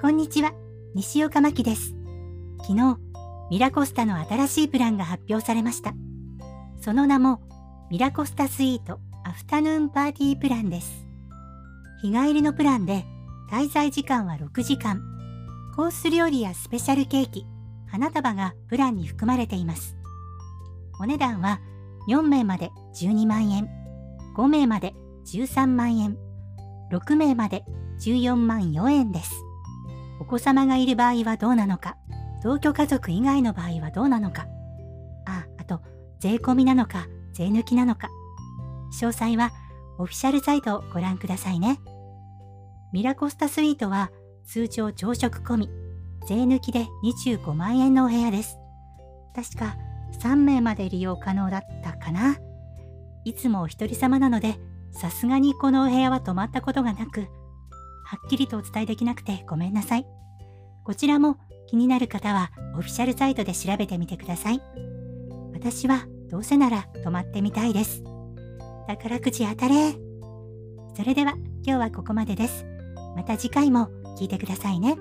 こんにちは、西岡真希です。昨日、ミラコスタの新しいプランが発表されました。その名も、ミラコスタスイートアフタヌーンパーティープランです。日帰りのプランで、滞在時間は6時間。コース料理やスペシャルケーキ、花束がプランに含まれています。お値段は4名まで12万円、5名まで13万円、6名まで14万4円です。お子様がいる場合はどうなのか、同居家族以外の場合はどうなのか、あ、あと、税込みなのか、税抜きなのか。詳細はオフィシャルサイトをご覧くださいね。ミラコスタスイートは通常朝食込み、税抜きで25万円のお部屋です。確か3名まで利用可能だったかな。いつもお一人様なので、さすがにこのお部屋は泊まったことがなく、はっきりとお伝えできなくてごめんなさい。こちらも気になる方はオフィシャルサイトで調べてみてください。私はどうせなら泊まってみたいです。宝くじ当たれ。それでは今日はここまでです。また次回も聞いてくださいね。